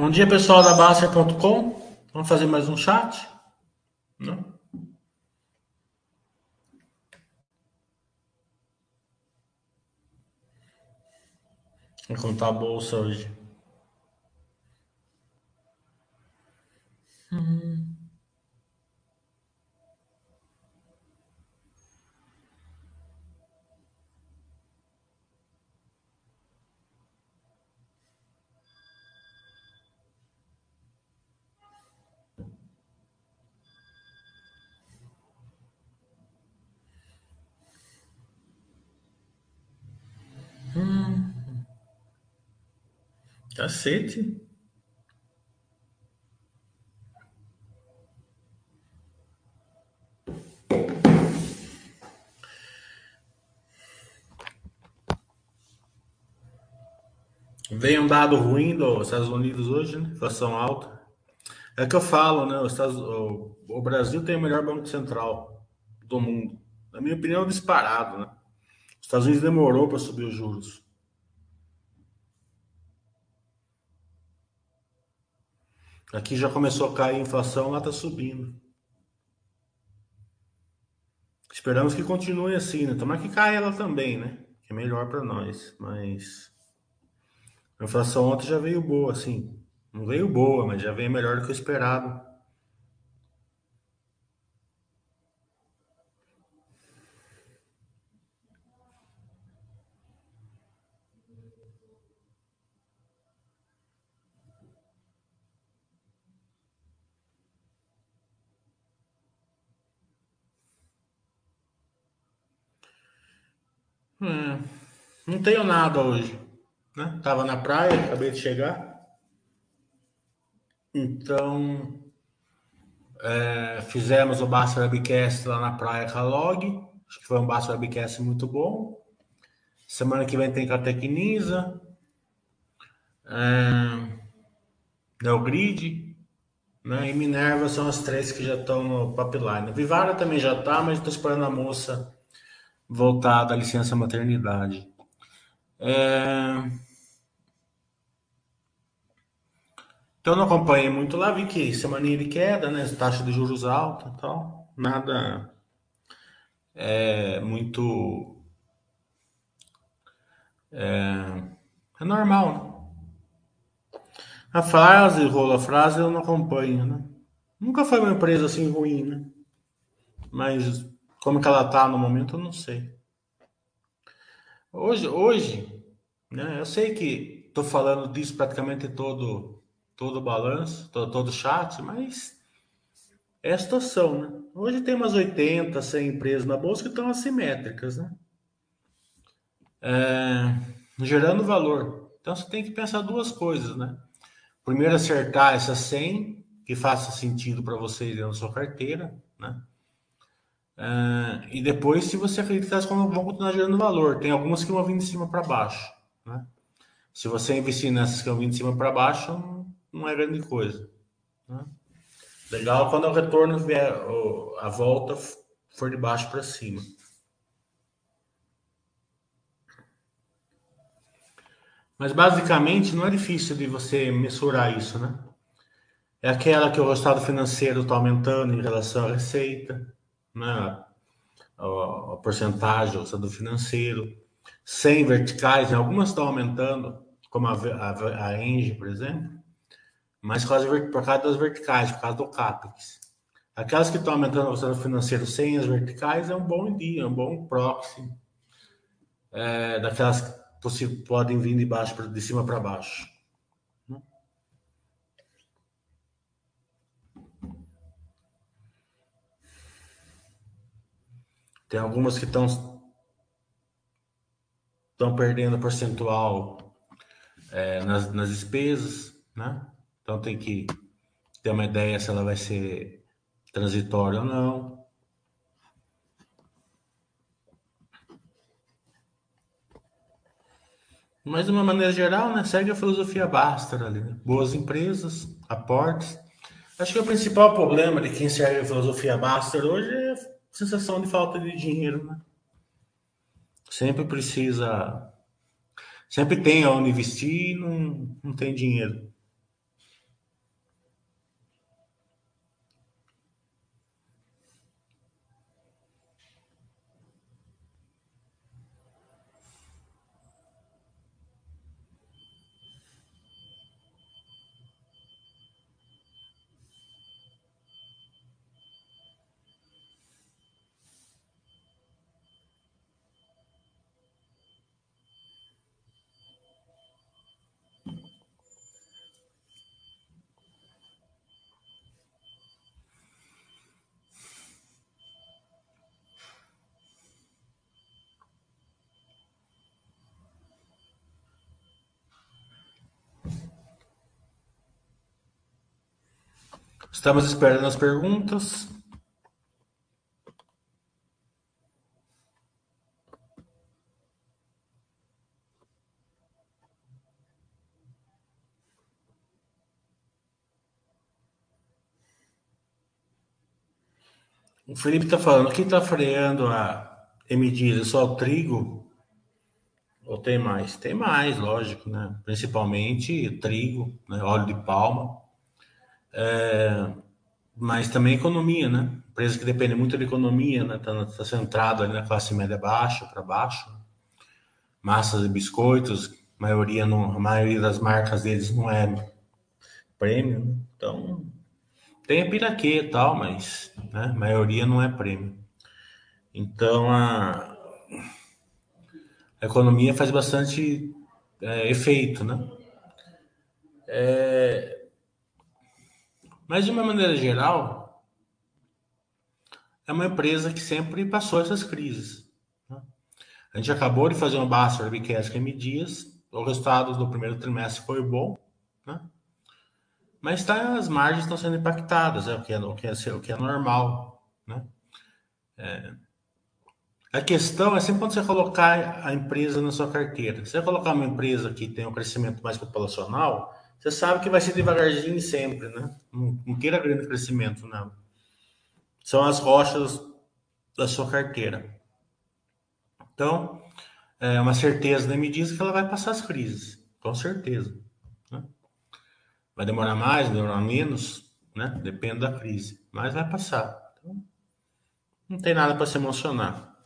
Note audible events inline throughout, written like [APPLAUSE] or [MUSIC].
Bom dia, pessoal da Baster.com. Vamos fazer mais um chat? Não? Vou contar a bolsa hoje. Hum. Cacete. Veio um dado ruim dos Estados Unidos hoje, né? Inflação alta. É que eu falo, né? Os Estados, o, o Brasil tem o melhor banco central do mundo. Na minha opinião, disparado, né? Os Estados Unidos demorou para subir os juros. Aqui já começou a cair a inflação, lá está subindo. Esperamos que continue assim, né? Tomara que caia ela também, né? Que é melhor para nós. Mas a inflação ontem já veio boa, assim. Não veio boa, mas já veio melhor do que o esperado. Hum, não tenho nada hoje. Né? Tava na praia, acabei de chegar. Então, é, fizemos o Basta Webcast lá na praia com a Log. Acho que foi um Basta Webcast muito bom. Semana que vem tem Catecnisa. É, Neogrid né? e Minerva são as três que já estão no pipeline. Vivara também já está, mas estou esperando a moça voltar da licença maternidade. É... Então não acompanhei muito lá, vi que semana de queda, né? Taxa de juros alta e tal. Nada é muito. É, é normal, né? A frase, rola a frase, eu não acompanho, né? Nunca foi uma empresa assim ruim, né? Mas como que ela tá no momento, eu não sei. Hoje, hoje, né? Eu sei que tô falando disso praticamente todo todo balanço, todo, todo chat, mas é a situação, né? Hoje tem umas 80, 100 empresas na bolsa que estão assimétricas, né? É, gerando valor. Então você tem que pensar duas coisas, né? Primeiro, acertar essas 100 que faça sentido para você dentro da sua carteira, né? É, e depois, se você acredita que elas vão continuar gerando valor, tem algumas que vão vir de cima para baixo, né? Se você investir nessas que vão vir de cima para baixo, não é grande coisa. Né? Legal quando o retorno vier, a volta for de baixo para cima. Mas basicamente não é difícil de você mensurar isso, né? É aquela que o resultado financeiro está aumentando em relação à receita, né? A, porcentagem do resultado financeiro. Sem verticais, algumas estão aumentando, como a, a, a Engie, por exemplo mas por causa, por causa das verticais, por causa do CAPEX. Aquelas que estão aumentando o resultado financeiro sem as verticais é um bom dia, é um bom proxy é, daquelas que podem vir de baixo de cima para baixo. Tem algumas que estão estão perdendo percentual é, nas, nas despesas, né? Então tem que ter uma ideia se ela vai ser transitória ou não. Mas de uma maneira geral, né, segue a filosofia Baster ali, né? boas empresas, aportes. Acho que o principal problema de quem segue a filosofia Baster hoje é sensação de falta de dinheiro, né? Sempre precisa, sempre tem onde investir e não, não tem dinheiro. Estamos esperando as perguntas. O Felipe está falando, quem está freando a M só o trigo? Ou tem mais? Tem mais, lógico, né? Principalmente trigo, né? óleo de palma. É... Mas também economia, né? Empresa que depende muito da economia, né? Está tá centrado ali na classe média baixa, para baixo. Massas e biscoitos, maioria, não, a maioria das marcas deles não é prêmio, né? então tem a piraquê e tal, mas né, a maioria não é prêmio. Então a, a economia faz bastante é, efeito, né? É, mas de uma maneira geral, é uma empresa que sempre passou essas crises. Né? A gente acabou de fazer um Basta Webcast em Dias, o resultado do primeiro trimestre foi bom, né? Mas tá, as margens estão sendo impactadas, é o que é, o que é, o que é normal. Né? É, a questão é sempre quando você colocar a empresa na sua carteira. Se você colocar uma empresa que tem um crescimento mais populacional, você sabe que vai ser devagarzinho sempre, né? Não, não queira grande crescimento, não. São as rochas da sua carteira. Então, é uma certeza da me diz que ela vai passar as crises, com certeza. Vai demorar mais, demorar menos, né? Depende da crise. Mas vai passar. Então, não tem nada para se emocionar.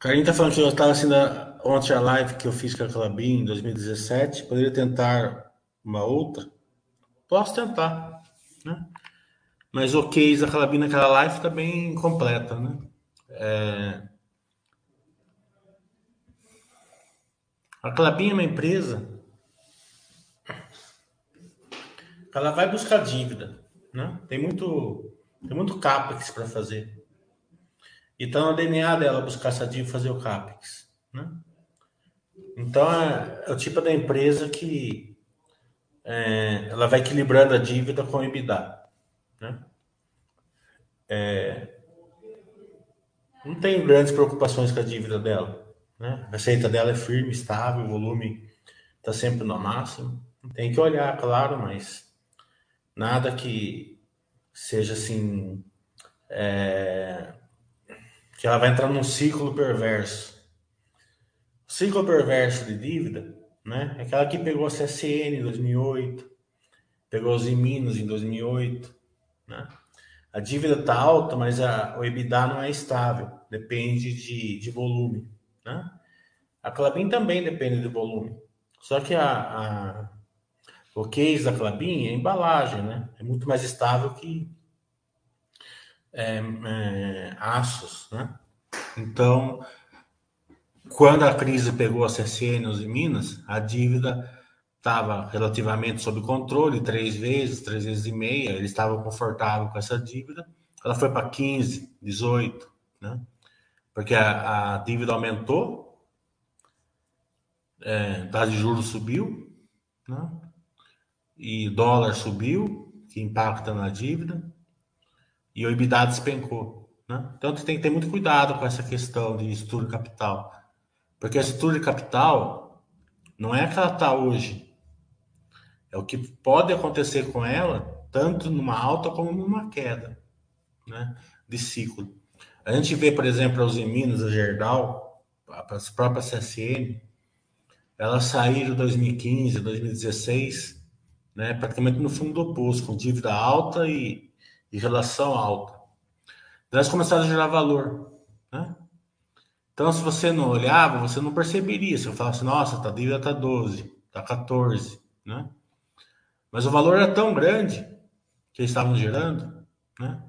Carinho tá falando que eu estava assistindo ontem a live que eu fiz com a Clabin em 2017. Poderia tentar uma outra? Posso tentar, né? Mas o case da Calabina naquela live está bem completa, né? É... A Calabina é uma empresa ela vai buscar dívida, né? Tem muito, tem muito capex para fazer. E tá no DNA dela buscar dívida e fazer o capex, né? Então é, é, o tipo da empresa que é, ela vai equilibrando a dívida com o EBITDA. Né? É, não tem grandes preocupações com a dívida dela. Né? A receita dela é firme, estável, o volume está sempre no máximo. Tem que olhar, claro, mas nada que seja assim. É, que ela vai entrar num ciclo perverso. O ciclo perverso de dívida né, é aquela que pegou a CSN em 2008, pegou os Minas em 2008, né? A dívida está alta, mas a, o EBITDA não é estável, depende de, de volume. Né? A Clabin também depende de volume. Só que a, a, o case da Clabin é embalagem, né? É muito mais estável que é, é, aços, né? Então, quando a crise pegou a CSN e Minas, a dívida estava relativamente sob controle, três vezes, três vezes e meia, ele estava confortável com essa dívida. Ela foi para 15, 18, né? Porque a, a dívida aumentou, é, taxa de juros subiu, né? E dólar subiu, que impacta na dívida, e o EBITDA despencou. Né? Então, tem que ter muito cuidado com essa questão de estrutura de capital. Porque a estrutura de capital não é que ela está hoje, é o que pode acontecer com ela, tanto numa alta como numa queda né, de ciclo. A gente vê, por exemplo, as Minas, a Gerdau, as próprias CSN, elas saíram em 2015, 2016, né, praticamente no fundo do poço, com dívida alta e, e relação alta. Elas começaram a gerar valor. Né? Então, se você não olhava, você não perceberia. Se eu falasse, nossa, a dívida está 12, está 14, né? Mas o valor era tão grande que eles estavam gerando, né?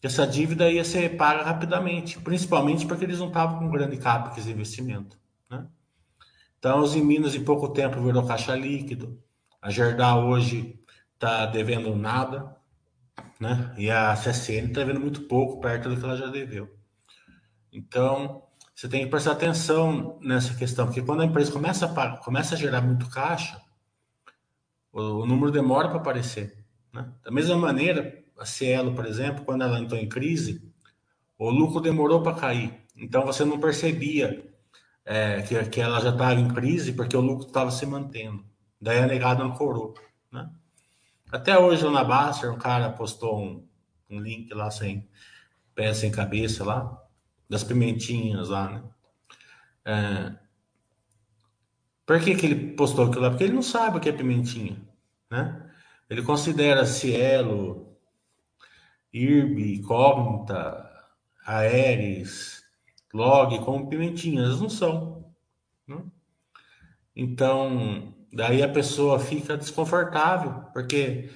Que essa dívida ia ser paga rapidamente, principalmente porque eles não estavam com grande capex de investimento, né? Então, os em Minas, em pouco tempo, virou caixa líquido. A Gerdau hoje está devendo nada, né? E a CSN está devendo muito pouco, perto do que ela já deveu. Então, você tem que prestar atenção nessa questão, porque quando a empresa começa a, começa a gerar muito caixa, o, o número demora para aparecer. Né? Da mesma maneira, a Cielo, por exemplo, quando ela entrou em crise, o lucro demorou para cair. Então você não percebia é, que, que ela já estava em crise porque o lucro estava se mantendo. Daí a negada ancorou. Até hoje, na Baster, um cara postou um, um link lá sem pé, sem cabeça lá, das pimentinhas lá, né? É, por que, que ele postou aquilo lá? Porque ele não sabe o que é pimentinha, né? Ele considera Cielo, IRB, Cognita, Aeres, Log como pimentinhas, não são. Né? Então, daí a pessoa fica desconfortável, porque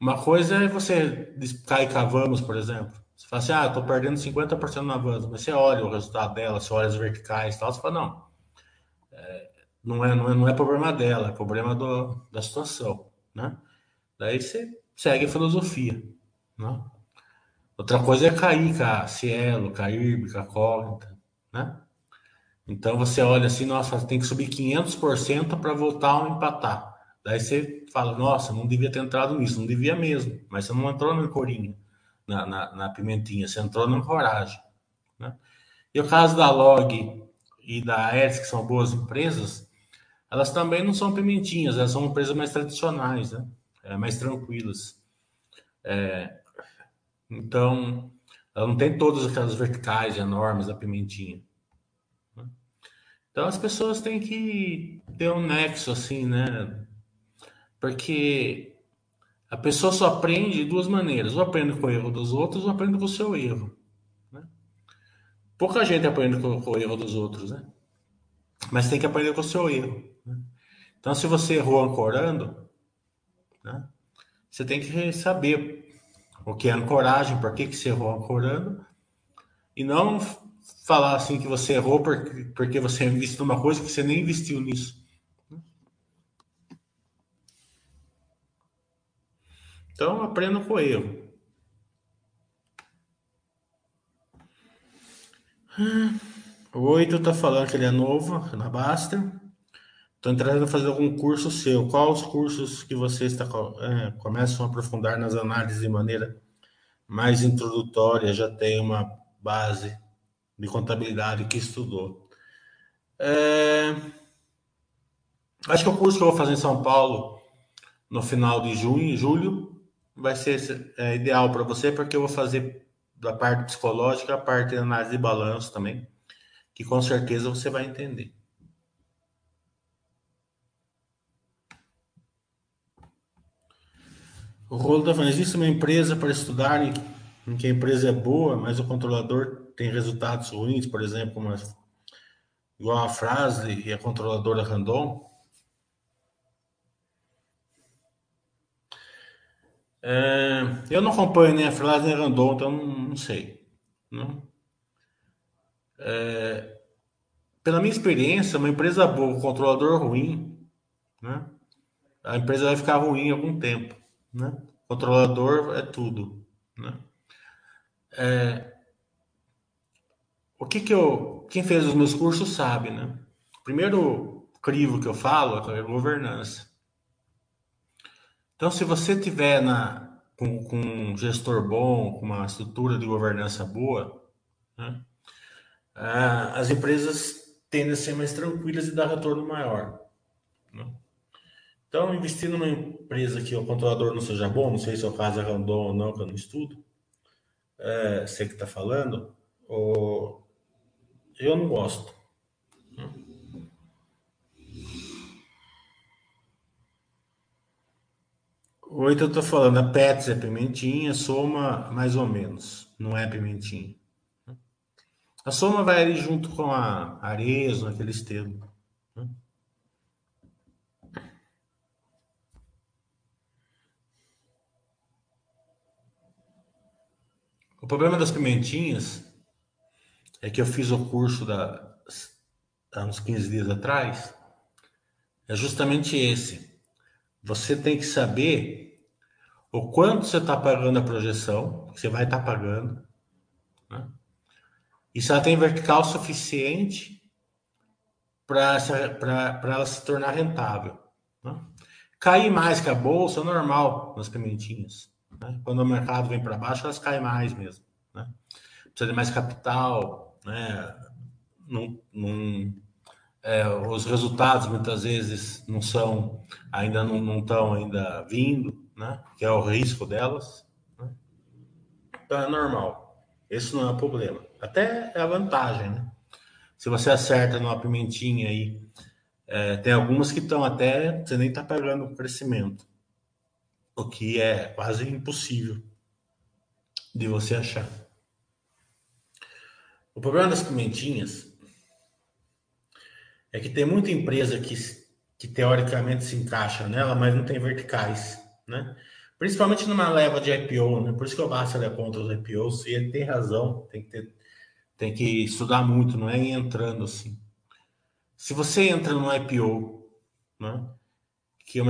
uma coisa é você cair com a Vamos, por exemplo. Você fala assim, ah, estou perdendo 50% na Vamos, mas você olha o resultado dela, você olha as verticais e tal, você fala, não, é, não, é, não, é, não é problema dela, é problema do, da situação, né? Daí você segue a filosofia, né? Outra coisa é cair com a Cielo, com a IRB, com a Cognita, né? Então você olha assim, nossa, tem que subir 500% para voltar a empatar. Daí você fala, nossa, não devia ter entrado nisso, não devia mesmo, mas você não entrou na corinha, na, na, na pimentinha, você entrou na coragem. Né? E o caso da Log e da Aeres, que são boas empresas, elas também não são pimentinhas, elas são empresas mais tradicionais, né? É, mais tranquilas. É, então, ela não tem todas aquelas verticais enormes da pimentinha. Então, as pessoas têm que ter um nexo, assim, né? Porque a pessoa só aprende de duas maneiras: ou aprende com o erro dos outros, ou aprende com o seu erro. Né? Pouca gente aprende com, com, o erro dos outros, né? Mas tem que aprender com o seu erro. Né? Então, se você errou ancorando, né? Você tem que saber o que é ancoragem, por que, que você errou ancorando, e não falar assim que você errou porque, porque você investiu numa coisa que você nem investiu nisso. Então, aprenda com o erro. O oito está falando que ele é novo na Basta. Estou entrando a fazer algum curso seu. Quais os cursos que você está é, começam a aprofundar nas análises de maneira mais introdutória? Já tem uma base de contabilidade que estudou. É... Acho que o curso que eu vou fazer em São Paulo no final de junho, julho, vai ser é, ideal para você, porque eu vou fazer da parte psicológica a parte de análise de balanço também, que com certeza você vai entender. O rolo está falando, existe uma empresa para estudar em, que a empresa é boa, mas o controlador tem resultados ruins, por exemplo, uma, igual a frase e a controladora Randon. É, eu não acompanho nem a frase nem a Randon, então não, não sei. Não? É, pela minha experiência, uma empresa boa, um controlador ruim, né? a empresa vai ficar ruim algum tempo né? Controlador é tudo, né? É, o que que eu, quem fez os meus cursos sabe, né? O primeiro crivo que eu falo é governança. Então, se você tiver na com, com um gestor bom, com uma estrutura de governança boa, né? É, as empresas tendem a ser mais tranquilas e dar retorno maior. Né? Então, investir numa empresa que o controlador não seja bom, não sei se é o caso é Randon ou não, que eu não estudo, é, sei que está falando, ou... eu não gosto. Oito eu estou falando, a Pets é pimentinha, soma mais ou menos, não é pimentinha. A soma vai ali junto com a arezo, aquele termos. O problema das pimentinhas é que eu fiz o curso da, há uns 15 dias atrás. É justamente esse. Você tem que saber o quanto você está pagando a projeção, que você vai estar tá pagando, né? e se ela tem vertical suficiente para ela se tornar rentável. Né? Cair mais que a bolsa é normal nas pimentinhas. Né? Quando o mercado vem para baixo, elas caem mais mesmo. Né? Precisa de mais capital, né? Não, não, é, os resultados muitas vezes não são, ainda não estão ainda vindo, né? Que é o risco delas. Né? Então é normal. Esse não é o problema. Até é a vantagem, né? Se você acerta numa pimentinha aí, é, tem algumas que estão até, você nem está pegando o crescimento, o que é quase impossível de você achar. O problema das pimentinhas é que tem muita empresa que, que teoricamente se encaixa nela, mas não tem verticais, né? Principalmente numa leva de IPO, né? Por isso que eu baixo é contra os IPOs, e ele tem razão, tem que ter tem que estudar muito, não é entrando assim. Se você entra no IPO, né, que,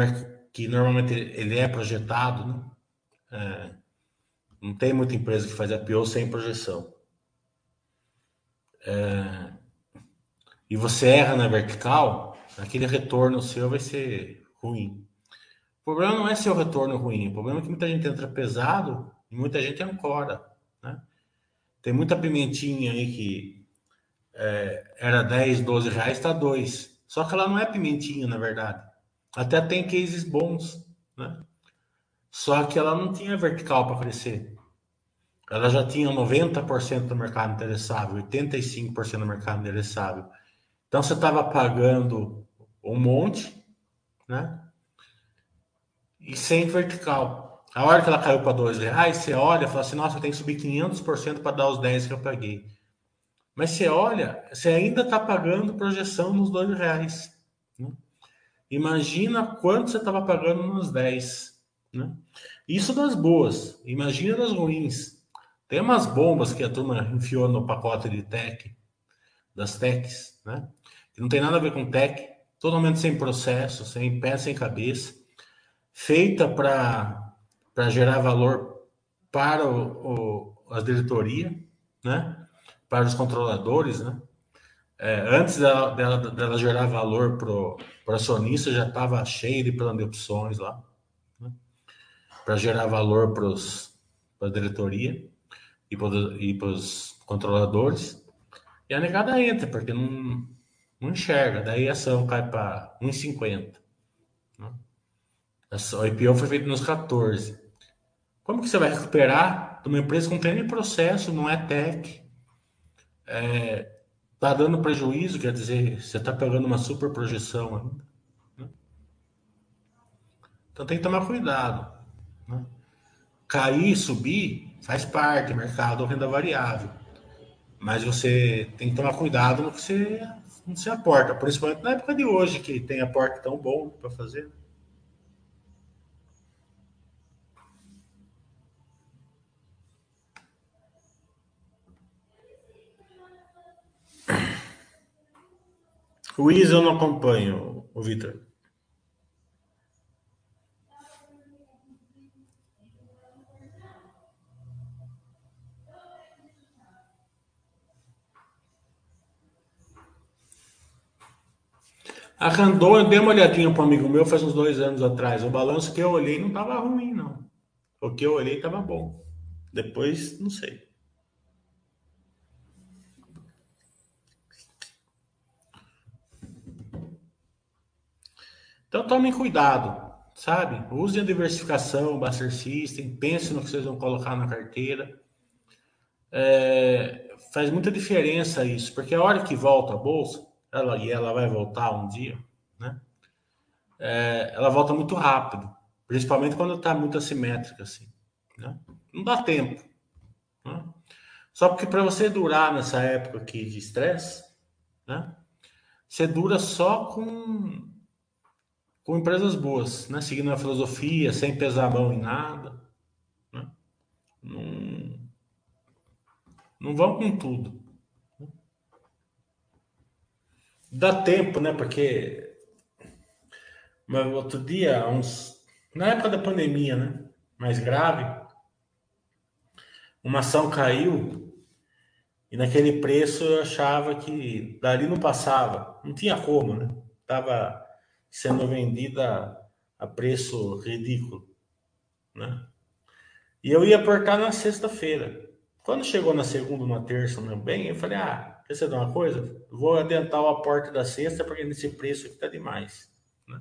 que normalmente ele é projetado, né, é, não tem muita empresa que faz IPO sem projeção. É, e você erra na vertical, aquele retorno seu vai ser ruim. O problema não é ser o retorno ruim, o problema é que muita gente entra pesado e muita gente ancora. Né? Tem muita pimentinha aí que é, era 10, 12 reais, está 2. Só que ela não é pimentinha, na verdade. Até tem cases bons, né? Só que ela não tinha vertical para crescer. Ela já tinha 90% do mercado interessável, 85% do mercado interessável. Então você estava pagando um monte, né? E sem vertical. A hora que ela caiu para dois reais, você olha e fala assim, nossa, eu tenho que subir 500% para dar os 10 que eu paguei. Mas você olha, você ainda está pagando projeção nos dois reais. Né? Imagina quanto você estava pagando nos 10. Né? Isso das boas. Imagina das ruins. Tem umas bombas que a turma enfiou no pacote de tech, das techs, né? Que não tem nada a ver com tech, totalmente sem processo, sem pé, sem cabeça, feita para gerar valor para o, o, a diretoria, né? para os controladores. Né? É, antes dela, dela, dela, gerar valor para o acionista, já estava cheio de plano de opções lá, né? para gerar valor para a diretoria e para os controladores. E a negada entra, porque não, não enxerga. Daí a ação cai para 1,50. Né? A IPO foi feita nos 14. Como que você vai recuperar de uma empresa que não tem nem processo, não é tech, é, tá dando prejuízo, quer dizer, você está pegando uma super projeção ainda. Né? Então tem que tomar cuidado. Né? Cair, subir, faz parte, mercado renda variável. Mas você tem que tomar cuidado no que você, no que você aporta, principalmente na época de hoje, que tem aporte tão bom para fazer. O Isa eu não acompanho, o Vitor. A Randon, eu dei uma olhadinha para um amigo meu faz uns dois anos atrás. O balanço que eu olhei não estava ruim, não. O que eu olhei estava bom. Depois, não sei. Então tomem cuidado, sabe? Usem a diversificação, o Buster System, pensem no que vocês vão colocar na carteira. É, faz muita diferença isso, porque a hora que volta a bolsa, ela, e ela vai voltar um dia, né? É, ela volta muito rápido, principalmente quando está muito assimétrica, assim. Né? Não dá tempo. Né? Só porque para você durar nessa época aqui de estresse, né? Você dura só com com empresas boas, né? seguindo a filosofia, sem pesar a mão em nada. Né? Não, não vão com tudo. Dá tempo, né? Porque mas outro dia, uns, na época da pandemia, né? Mais grave, uma ação caiu e naquele preço eu achava que dali não passava, não tinha como, né? Estava sendo vendida a preço ridículo, né? E eu ia aportar na sexta-feira. Quando chegou na segunda, na terça, não bem, eu falei, ah, quer saber uma coisa? Vou adiantar o aporte da sexta, porque nesse preço aqui tá demais. Né?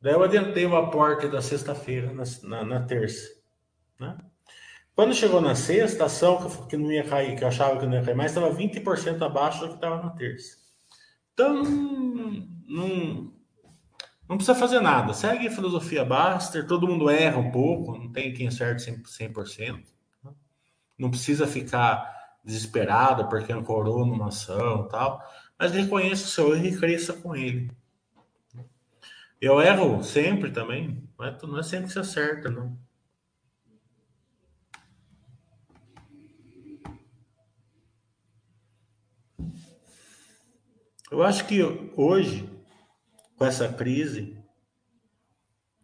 Daí eu adiantei o aporte da sexta-feira na, na, na, terça. Né? Quando chegou na sexta, a ação que, não ia cair, que eu achava que não ia cair mais, estava 20% abaixo do que estava na terça. Então, não, não precisa fazer nada. Segue a filosofia Baster, todo mundo erra um pouco, não tem quem acerte 100%. Né? Não precisa ficar desesperado porque ancorou numa ação tal, mas reconheça o seu erro e cresça com ele. Eu erro sempre também, mas não é sempre que você acerta, não. Eu acho que hoje com essa crise,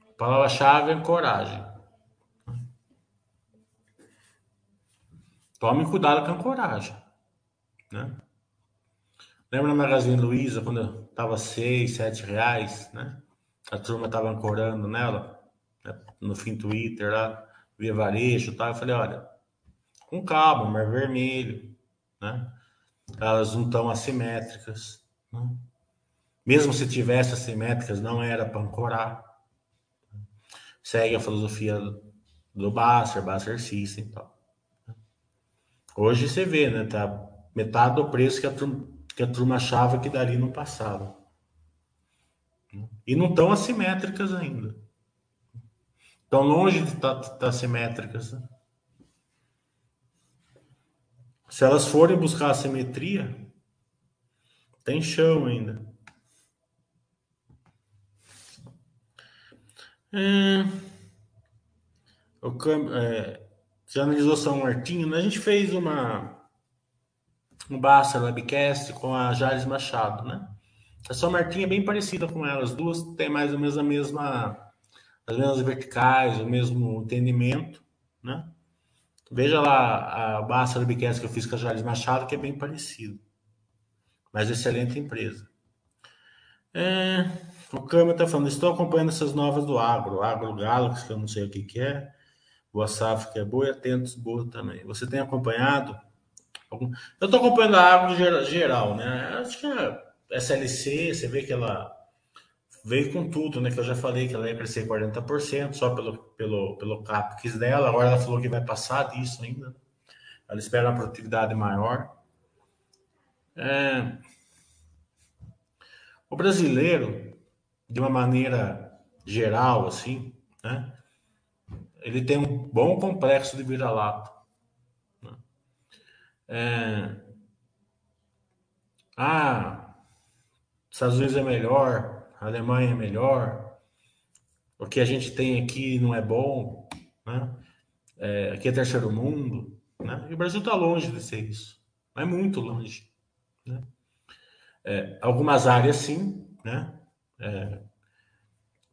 a palavra-chave é coragem. Tome cuidado com a coragem. Né? Lembra na Magazine Luiza, quando estava seis, sete reais, né? A turma estava ancorando nela, né? no fim Twitter lá, via varejo e tal. Eu falei, olha, com calma, mar vermelho, né? Elas não estão assimétricas, né? Mesmo se tivesse assimétricas, não era para ancorar. Segue a filosofia do Basser, Basser System e tal. Hoje você vê, né? Tá metade do preço que a turma, que a turma achava que daria no passado. E não estão assimétricas ainda. Estão longe de estar tá, tá assimétricas. Né? Se elas forem buscar a simetria, tem chão ainda. É, o câmbio, é, você analisou São Martinho, né? A gente fez uma um Basta Webcast com a Jales Machado, né? A São Martinho é bem parecida com ela, as duas têm mais ou menos a mesma as mesmas verticais, o mesmo entendimento, né? Veja lá a Basta Webcast que eu fiz com a Jales Machado, que é bem parecido. Mas excelente empresa. É, o Câmbio está falando, estou acompanhando essas novas do Agro, Agro Galaxy, que eu não sei o que, que é, Boa Safra, que é boa, e Atentos, boa também. Você tem acompanhado? Eu estou acompanhando a Agro geral, né? Acho que a SLC, você vê que ela veio com tudo, né? Que eu já falei que ela ia crescer 40% só pelo, pelo, pelo CAPEX dela. Agora ela falou que vai passar disso ainda. Ela espera uma produtividade maior. É... O brasileiro, de uma maneira geral, assim, né? Ele tem um bom complexo de vira-lata. Né? É... Ah, Estados Unidos é melhor, Alemanha é melhor, o que a gente tem aqui não é bom, né? É, aqui é terceiro mundo, né? E o Brasil está longe de ser isso, é muito longe, né? É, algumas áreas sim, né? é,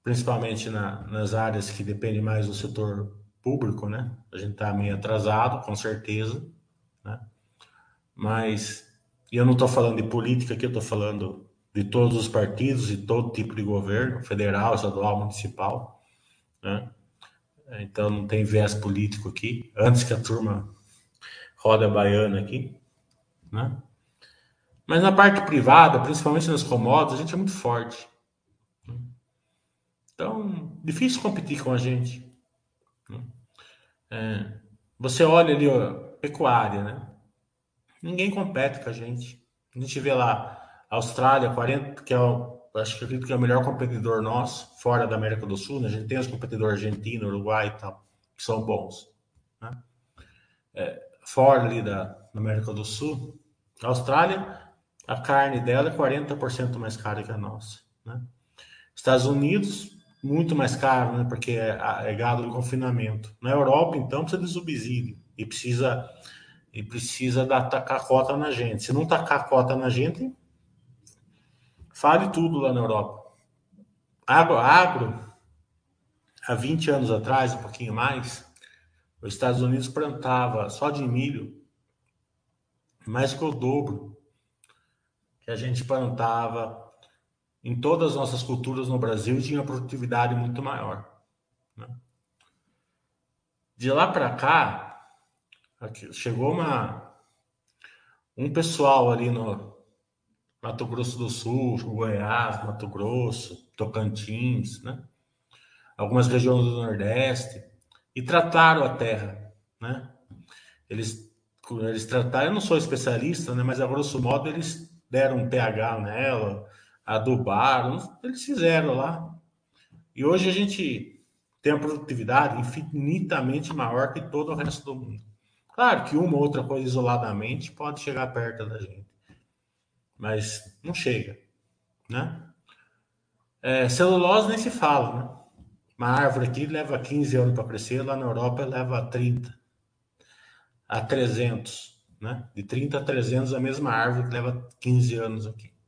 principalmente na, nas áreas que dependem mais do setor público, né? A gente está meio atrasado, com certeza, né? Mas e eu não estou falando de política aqui, eu estou falando de todos os partidos e todo tipo de governo, federal, estadual, municipal, né? Então não tem viés político aqui. Antes que a turma roda baiana aqui, né? Mas na parte privada, principalmente nas commodities, a gente é muito forte. Então, difícil competir com a gente. Né? É, você olha ali, ó, pecuária, né? Ninguém compete com a gente. A gente vê lá, Austrália, 40, que é o, acho que acredito que é o melhor competidor nosso, fora da América do Sul, né? A gente tem os competidores argentino, Uruguai e tal, que são bons. Né? É, fora ali da, da América do Sul, a Austrália, a carne dela é 40% mais cara que a nossa. Né? Estados Unidos, muito mais caro, né? Porque é, é gado de confinamento. Na Europa, então, precisa de subsídio e precisa e precisa dar tacar cota na gente. Se não tacar cota na gente, fale tudo lá na Europa. Agro, agro, há 20 anos atrás, um pouquinho mais, os Estados Unidos plantava só de milho mais que o dobro que a gente plantava em todas as nossas culturas no Brasil tinha produtividade muito maior. Né? De lá para cá, aqui, chegou uma, um pessoal ali no Mato Grosso do Sul, Goiás, Mato Grosso, Tocantins, né? algumas regiões do Nordeste, e trataram a terra. Né? Eles, eles trataram, eu não sou especialista, né? mas a grosso modo eles deram um pH nela, adubaram, eles fizeram lá. E hoje a gente tem uma produtividade infinitamente maior que todo o resto do mundo. Claro que uma ou outra coisa isoladamente pode chegar perto da gente, mas não chega, né? É, celulose nem se fala, né? Uma árvore aqui leva 15 anos para crescer, lá na Europa leva 30 a 300, né? De 30 a 300 a mesma árvore que leva 15 anos aqui.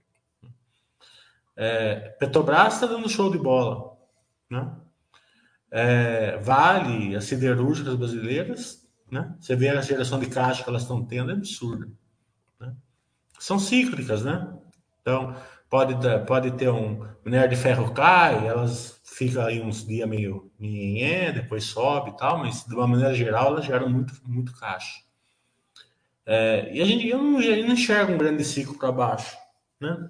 É, Petrobras está dando show de bola. Né? É, vale, as siderúrgicas brasileiras, né? você vê a geração de caixa que elas estão tendo, é absurda. Né? São cíclicas, né? Então, pode, pode ter um minério de ferro cai, elas ficam aí uns dias meio, meio depois sobe e tal, mas de uma maneira geral elas geram muito, muito caixa. É, e a gente eu não, eu não enxerga um grande ciclo para baixo, né?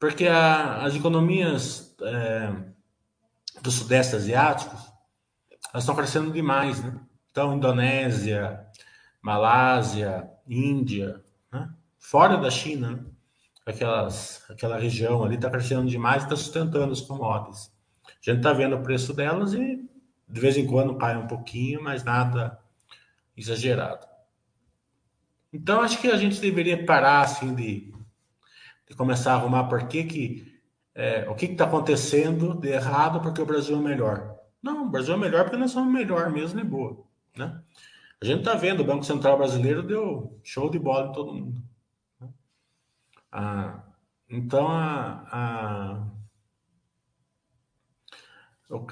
Porque a, as economias é, do Sudeste Asiático elas estão crescendo demais, né? Então, Indonésia, Malásia, Índia, né? fora da China, né? Aquelas, aquela região ali está crescendo demais e está sustentando os commodities. A gente está vendo o preço delas e de vez em quando cai um pouquinho, mas nada exagerado. Então, acho que a gente deveria parar assim de de começar a arrumar por que que é, o que está acontecendo de errado porque o Brasil é melhor. Não, o Brasil é melhor porque nós somos melhor mesmo e boa, né? A gente está vendo, o Banco Central Brasileiro deu show de bola em todo mundo. Né? Ah, então, a, a,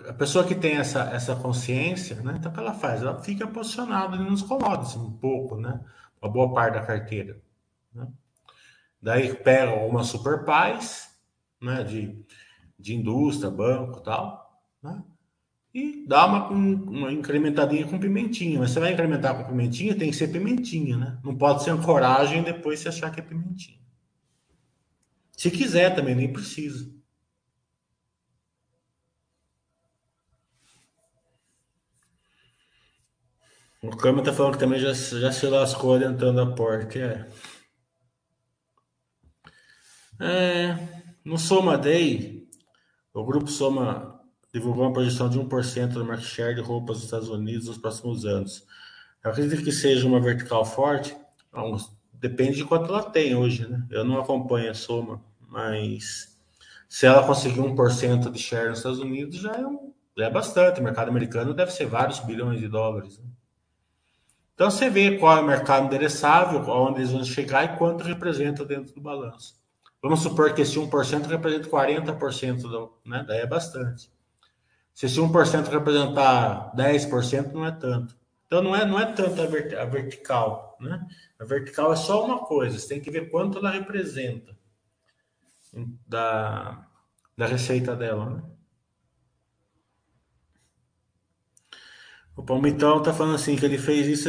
a, pessoa que tem essa, essa consciência, né? Então, o que ela faz? Ela fica posicionada nos commodities um pouco, né? Uma boa parte da carteira. Né? Daí pega uma super paz, né, de, de indústria, banco tal, né, e dá uma, uma incrementadinha com pimentinha. Mas você vai incrementar com pimentinha, tem que ser pimentinha, né? Não pode ser ancoragem depois você achar que é pimentinha. Se quiser também, nem precisa. O Câmara tá falando que também já, já se lascou adiantando a porta. É. É, no Soma Day, o grupo Soma divulgou uma projeção de 1% do market share de roupas dos Estados Unidos nos próximos anos. Eu acredito que seja uma vertical forte. depende de quanto ela tem hoje, né? Eu não acompanho a Soma, mas se ela conseguir 1% de share nos Estados Unidos, já é, um, já é bastante. O mercado americano deve ser vários bilhões de dólares. Né? Então você vê qual é o mercado endereçável, onde eles vão chegar e quanto representa dentro do balanço. Vamos supor que esse 1% representa 40%, do, né? Daí é bastante. Se esse 1% representar 10%, não é tanto. Então não é, não é tanto a, vert, a vertical, né? A vertical é só uma coisa, você tem que ver quanto ela representa da, da receita dela, né? O Palmitão tá falando assim que ele fez isso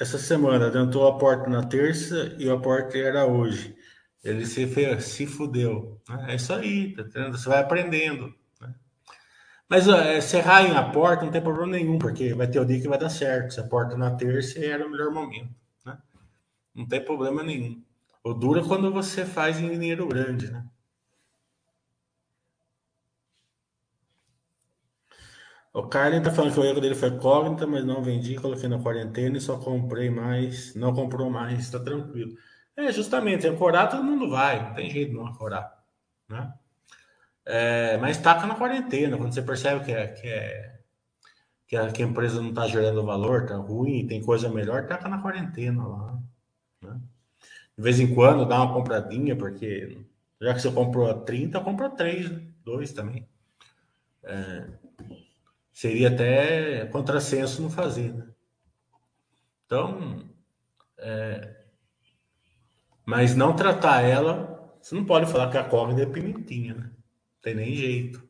essa semana, tentou a porta na terça e o aporte era hoje. Ele se, se fudeu. Né? É isso aí, tá entendendo? Você vai aprendendo. Né? Mas uh, se errar em a porta, não tem problema nenhum, porque vai ter o dia que vai dar certo. Se a porta na terça era o melhor momento. Né? Não tem problema nenhum. O duro é quando você faz em dinheiro grande, né? O Carlin tá falando que o erro dele foi cognita, mas não vendi, coloquei na quarentena e só comprei mais, não comprou mais, tá tranquilo. É, justamente, ancorar todo mundo vai, não tem jeito de não ancorar, né? É, mas taca na quarentena, quando você percebe que, é, que, é, que, a, que a empresa não está gerando valor, tá ruim, tem coisa melhor, taca na quarentena lá. Né? De vez em quando dá uma compradinha, porque já que você comprou 30, compra 3, 2 né? também. É, seria até contrassenso não fazer, né? Então, é, Mas não tratar ela, você não pode falar que a córrega é pimentinha, né? Não tem nem jeito.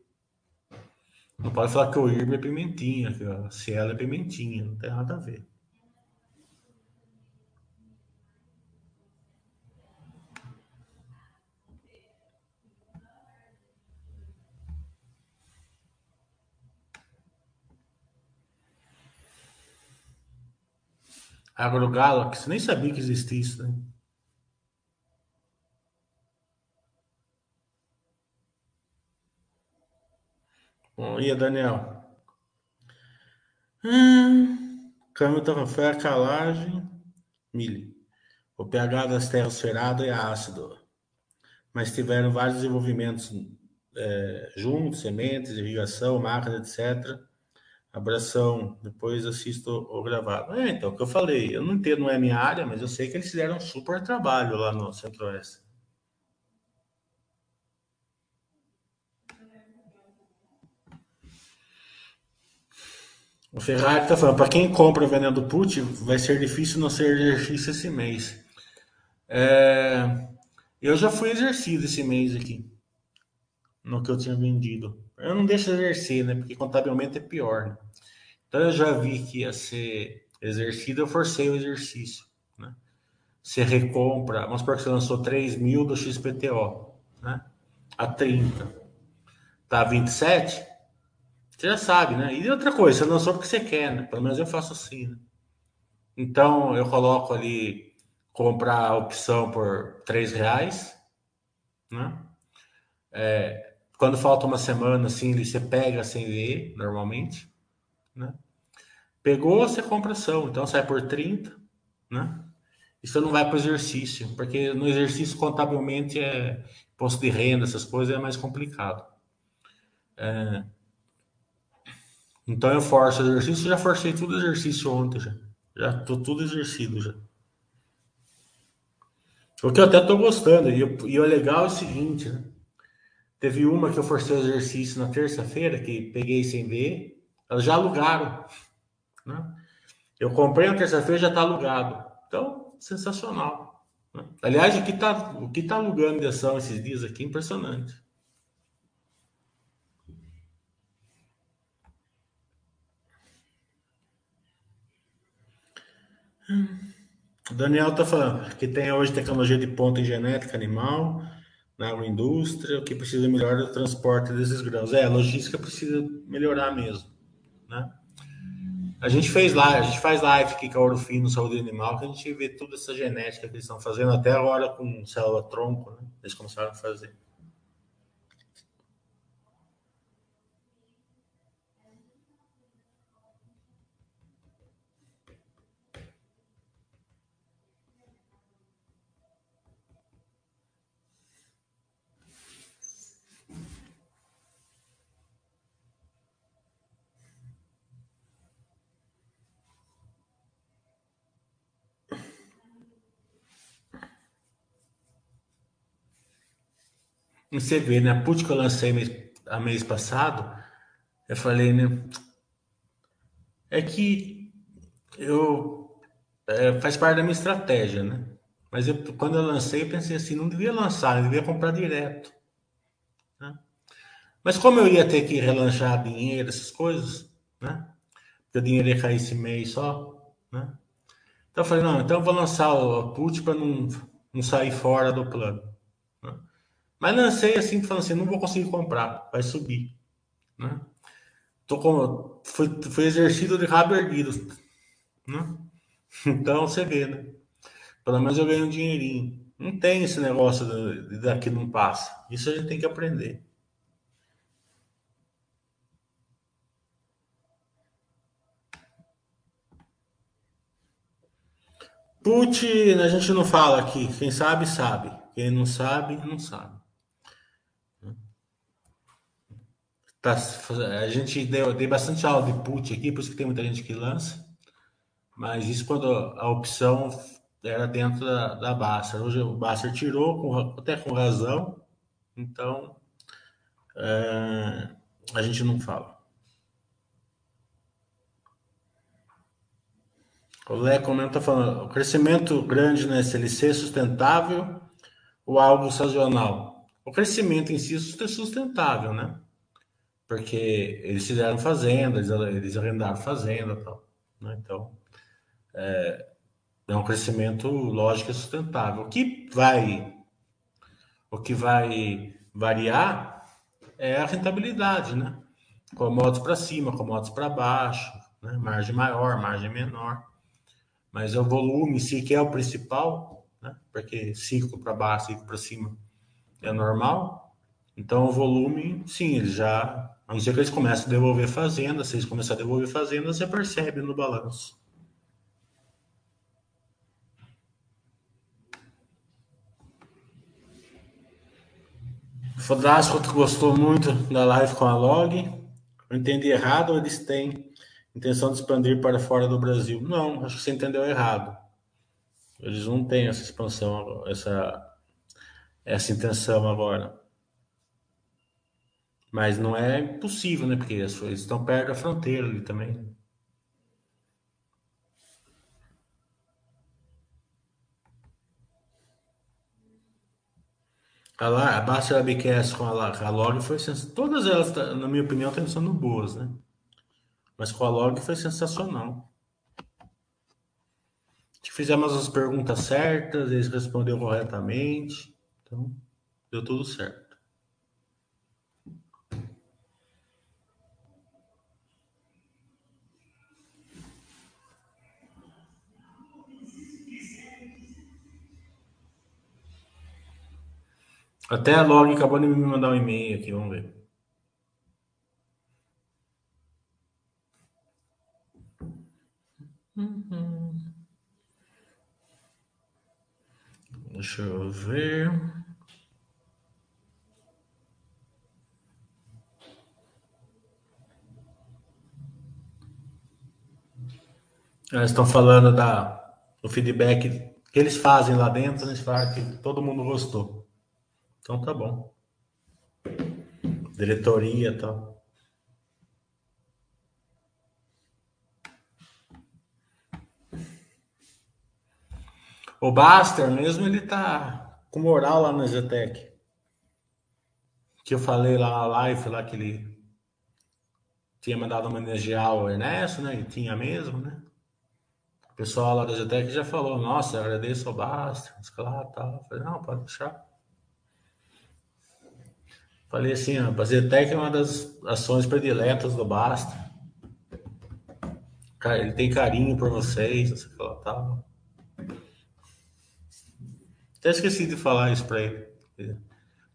Não pode falar que o IRB é pimentinha, que a Cielo é pimentinha, não tem nada a ver. AgroGalaxy, nem sabia que existia isso, né? Bom, e Daniel? Hum, câmbio foi a calagem. O pH das terras ferado é ácido, mas tiveram vários desenvolvimentos é, juntos, sementes, irrigação, máquina, etc. Abração, depois assisto o gravado. É, então, o que eu falei, eu não entendo, não é minha área, mas eu sei que eles fizeram um super trabalho lá no Centro-Oeste. O Ferrari está falando, para quem compra vendendo put, vai ser difícil não ser exercício esse mês. É, eu já fui exercido esse mês aqui, no que eu tinha vendido. Eu não deixo exercer, né? Porque contabilmente é pior. Né? Então eu já vi que ia ser exercido, eu forcei o exercício. Né? Você recompra, vamos supor que você lançou 3 mil do XPTO, né? A 30. Tá a 27, você já sabe, né? E outra coisa, você lançou porque você quer, né? Pelo menos eu faço assim, né? Então eu coloco ali comprar a opção por 3 reais, né? É, quando falta uma semana, assim, você pega sem ver, normalmente, né? Pegou, você compra ação, então sai por 30, né? Isso não vai para o exercício, porque no exercício contabilmente é imposto de renda, essas coisas é mais complicado. É, então eu forço exercício, já forcei tudo exercício ontem já. Já tô tudo exercido já. O que eu até tô gostando, e, e o legal é o seguinte, né? Teve uma que eu forcei o exercício na terça-feira, que peguei sem ver, elas já alugaram. Né? Eu comprei na terça-feira já está alugado. Então, sensacional. Né? Aliás, o que está o que tá alugando de ação esses dias aqui é impressionante. O Daniel está falando que tem hoje tecnologia de ponta em genética animal na agroindústria, o que precisa melhorar o transporte desses grãos. É, a logística precisa melhorar mesmo, né? A gente fez lá, a gente faz live aqui com a Orofino Saúde Animal, que a gente vê toda essa genética que eles estão fazendo até agora com célula tronco, né? Eles começaram a fazer. Você vê, né? A put que eu lancei mês, a mês passado, eu falei, né? É que eu é, faz parte da minha estratégia, né? Mas eu, quando eu lancei, eu pensei assim, não devia lançar, eu devia comprar direto. Né? Mas como eu ia ter que relanchar dinheiro, essas coisas, né? Porque o dinheiro ia cair esse mês só, né? Então eu falei, não, então eu vou lançar o put para não, não sair fora do plano. Mas lancei assim, falando assim, não vou conseguir comprar, vai subir. Né? Tô com, foi, foi exercido de rabo erguido. Né? [LAUGHS] Então você vê, né? Pelo menos eu ganho um dinheirinho. Não tem esse negócio de, daqui não passa. Isso a gente tem que aprender. Put, a gente não fala aqui. Quem sabe, sabe. Quem não sabe, não sabe. Tá, a gente deu, bastante aula de put aqui, por isso que tem muita gente que lança. Mas isso quando a opção era dentro da, da Basser. Hoje o Basser tirou, com, até com razão. Então, é, a gente não fala. O Lé comenta falando, o crescimento grande na SLC é sustentável ou algo sazonal? O crescimento em si é sustentável, né? Porque eles fizeram fazenda, eles, arrendaram fazenda tal. Né? Então, é, é um crescimento lógico e sustentável. O que vai, o que vai variar é a rentabilidade, né? Commodities para cima, commodities para baixo, né? margem maior, margem menor. Mas é o volume, se que é o principal, né? porque ciclo para baixo, ciclo para cima é normal. Então o volume, sim, ele já. A não ser que eles comecem a devolver fazenda, se eles começarem a devolver fazenda, você percebe no balanço. Fodasco gostou muito da live com a Log. Eu entendi errado, eles têm intenção de expandir para fora do Brasil. Não, acho que você entendeu errado. Eles não têm essa expansão, essa, essa intenção agora. Mas não é impossível, né? Porque eles estão perto da fronteira ali também. A, lá, a Basta BQS com a, a Log foi Todas elas, tá, na minha opinião, estão sendo boas, né? Mas com a log foi sensacional. Fizemos as perguntas certas, eles responderam corretamente. Então, deu tudo certo. Até a log acabou de me mandar um e-mail aqui, vamos ver. Uhum. Deixa eu ver. Eles estão falando da, do feedback que eles fazem lá dentro, eles falam que todo mundo gostou. Então tá bom. Diretoria e tal. O Baster mesmo, ele tá com moral lá na Zetec. Que eu falei lá na live, lá que ele tinha mandado homenagear o Ernesto, né? E tinha mesmo, né? O pessoal lá da Zetec já falou, nossa, agradeço ao Baster, lá, tal. Eu falei, não, pode deixar. Falei assim, a Zetec é uma das ações prediletas do Baster. Ele tem carinho por vocês, sei lá, tal. Até esqueci de falar isso para ele.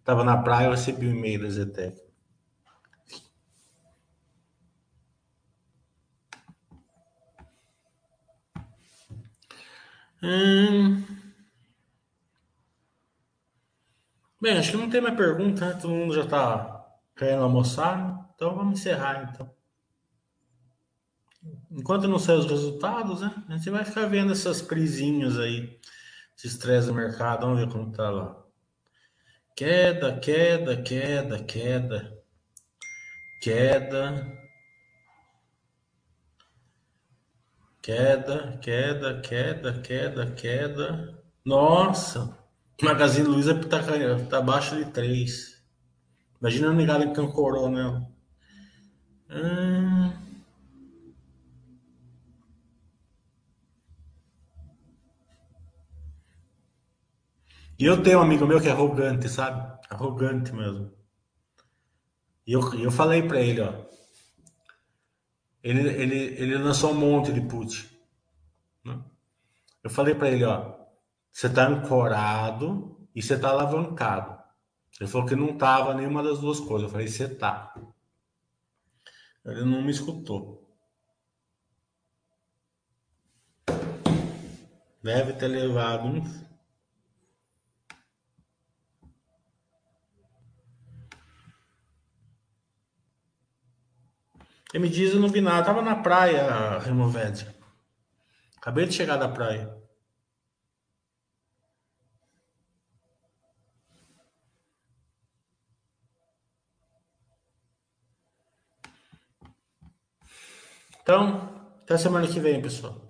Tava na praia, eu recebi um e-mail da Zetec. Hum... Bem, acho que não tem mais pergunta, né? Todo mundo já está querendo almoçar, então vamos encerrar então. Enquanto não saem os resultados, né? A gente vai ficar vendo essas crisinhas aí esse estresse do mercado, vamos ver como tá lá. Queda, queda, queda, queda. Queda. Queda, queda, queda, queda, queda. Nossa! Magazine Luiza tá, tá abaixo de 3. Imagina negado em Cancorô, né? Hum... E eu tenho um amigo meu que é arrogante, sabe? Arrogante mesmo. E eu, eu falei para ele, ó. Ele, ele, ele lançou um monte de put. Né? Eu falei para ele, ó. Você tá ancorado e você tá alavancado. Ele falou que não tava nenhuma das duas coisas. Eu falei, você tá. Ele não me escutou. Deve ter levado um Ele me diz, eu não vi nada. tava na praia, Removed. Acabei de chegar da praia. Então, até semana que vem, pessoal.